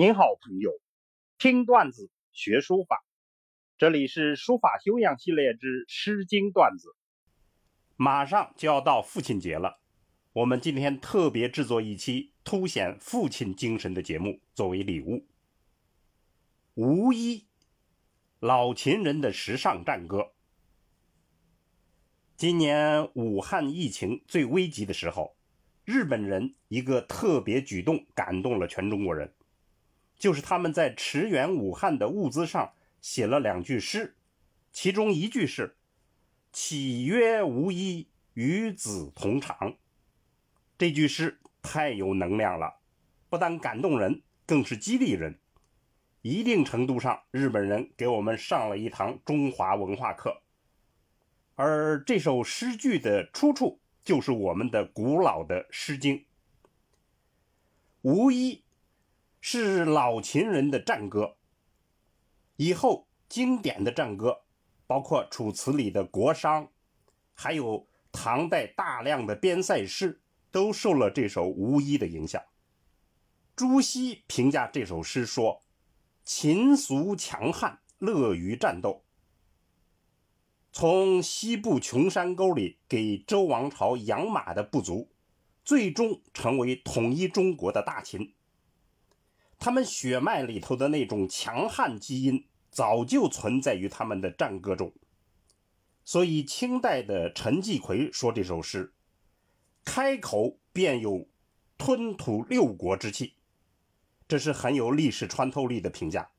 您好，朋友，听段子学书法，这里是书法修养系列之《诗经段子》。马上就要到父亲节了，我们今天特别制作一期凸显父亲精神的节目，作为礼物。无一，老秦人的时尚战歌。今年武汉疫情最危急的时候，日本人一个特别举动感动了全中国人。就是他们在驰援武汉的物资上写了两句诗，其中一句是“岂曰无衣，与子同裳”。这句诗太有能量了，不但感动人，更是激励人。一定程度上，日本人给我们上了一堂中华文化课。而这首诗句的出处，就是我们的古老的《诗经》。无衣。是老秦人的战歌。以后经典的战歌，包括《楚辞》里的《国殇》，还有唐代大量的边塞诗，都受了这首《无衣》的影响。朱熹评价这首诗说：“秦俗强悍，乐于战斗。从西部穷山沟里给周王朝养马的部族，最终成为统一中国的大秦。”他们血脉里头的那种强悍基因，早就存在于他们的战歌中。所以，清代的陈继奎说这首诗，开口便有吞吐六国之气，这是很有历史穿透力的评价。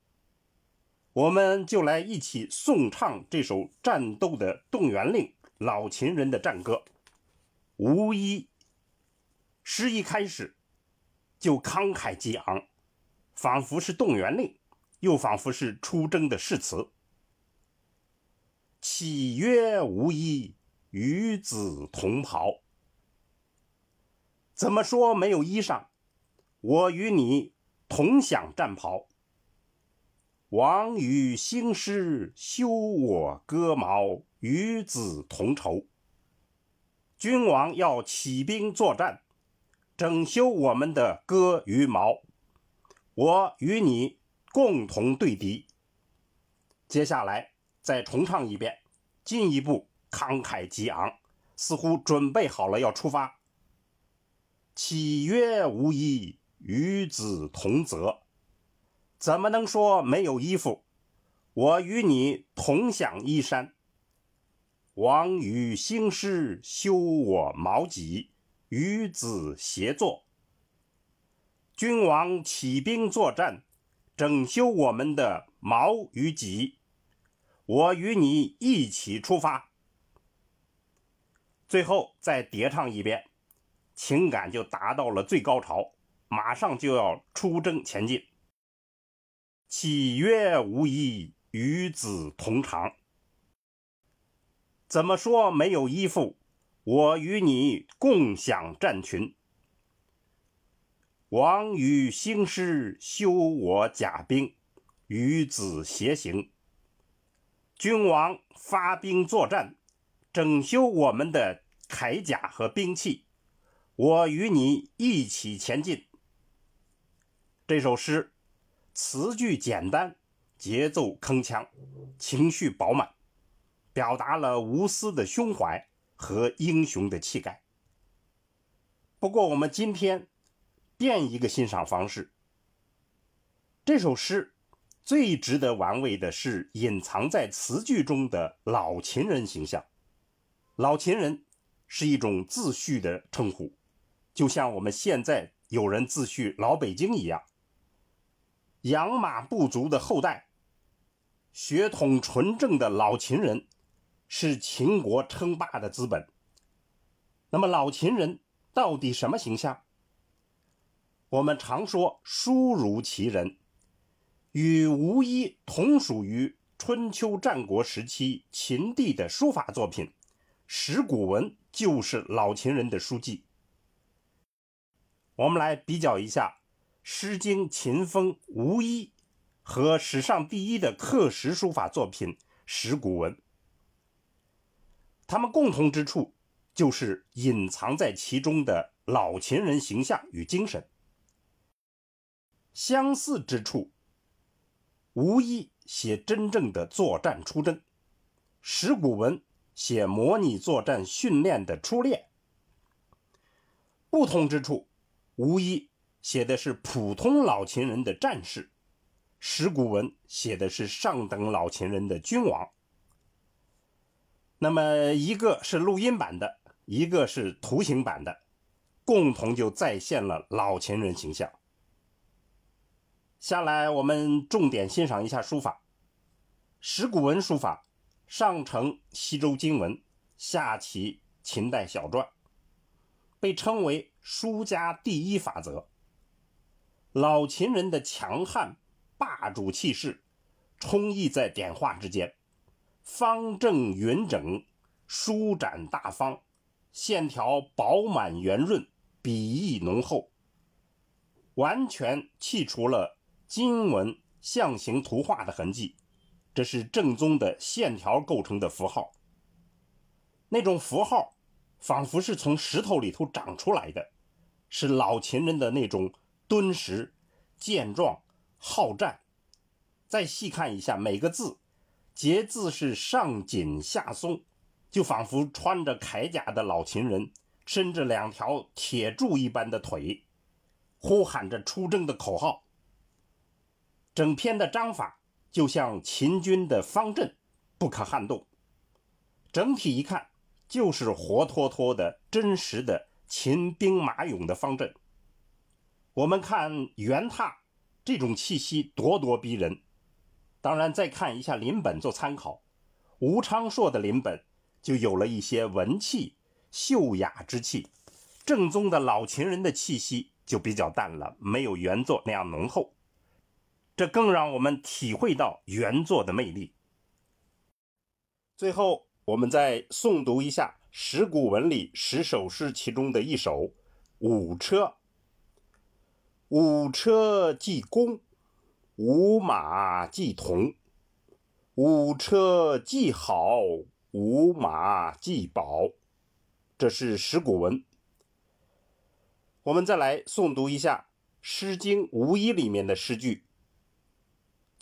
我们就来一起颂唱这首战斗的动员令——老秦人的战歌。无一诗一开始就慷慨激昂。仿佛是动员令，又仿佛是出征的誓词。岂曰无衣，与子同袍？怎么说没有衣裳？我与你同享战袍。王与兴师，修我戈矛，与子同仇。君王要起兵作战，整修我们的戈与矛。我与你共同对敌。接下来再重唱一遍，进一步慷慨激昂，似乎准备好了要出发。岂曰无衣，与子同泽？怎么能说没有衣服？我与你同享衣衫。王与兴师，修我矛戟，与子协作。君王起兵作战，整修我们的矛与戟，我与你一起出发。最后再叠唱一遍，情感就达到了最高潮，马上就要出征前进。岂曰无衣，与子同裳？怎么说没有衣服？我与你共享战群。王与兴师，修我甲兵，与子偕行。君王发兵作战，整修我们的铠甲和兵器，我与你一起前进。这首诗词句简单，节奏铿锵，情绪饱满，表达了无私的胸怀和英雄的气概。不过，我们今天。变一个欣赏方式。这首诗最值得玩味的是隐藏在词句中的老秦人形象。老秦人是一种自序的称呼，就像我们现在有人自序老北京一样。养马部族的后代，血统纯正的老秦人，是秦国称霸的资本。那么老秦人到底什么形象？我们常说“书如其人”，与吴一同属于春秋战国时期秦地的书法作品，《石鼓文》就是老秦人的书记。我们来比较一下《诗经·秦风·吴一》和史上第一的刻石书法作品《石鼓文》，他们共同之处就是隐藏在其中的老秦人形象与精神。相似之处，无一写真正的作战出征，石鼓文写模拟作战训练的初练。不同之处，无一写的是普通老秦人的战士，石鼓文写的是上等老秦人的君王。那么，一个是录音版的，一个是图形版的，共同就再现了老秦人形象。下来，我们重点欣赏一下书法。石鼓文书法上承西周金文，下启秦代小篆，被称为书家第一法则。老秦人的强悍霸主气势，充溢在点画之间。方正匀整，舒展大方，线条饱满圆润，笔意浓厚，完全去除了金文象形图画的痕迹。这是正宗的线条构成的符号，那种符号仿佛是从石头里头长出来的，是老秦人的那种敦实、健壮、好战。再细看一下每个字。节字是上紧下松，就仿佛穿着铠甲的老秦人伸着两条铁柱一般的腿，呼喊着出征的口号。整篇的章法就像秦军的方阵，不可撼动。整体一看，就是活脱脱的真实的秦兵马俑的方阵。我们看圆榻，这种气息咄咄逼人。当然，再看一下临本做参考，吴昌硕的临本就有了一些文气、秀雅之气，正宗的老秦人的气息就比较淡了，没有原作那样浓厚。这更让我们体会到原作的魅力。最后，我们再诵读一下石鼓文里十首诗其中的一首《五车》：五车既公。五马既同，五车既好，五马既宝。这是石鼓文。我们再来诵读一下《诗经·无衣》里面的诗句：“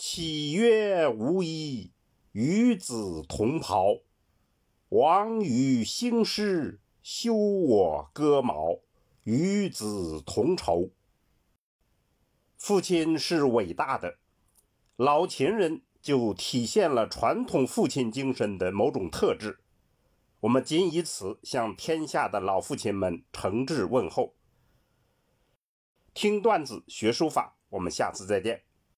岂曰无衣，与子同袍。王与兴师，修我戈矛，与子同仇。”父亲是伟大的，老秦人就体现了传统父亲精神的某种特质。我们仅以此向天下的老父亲们诚挚问候。听段子学书法，我们下次再见。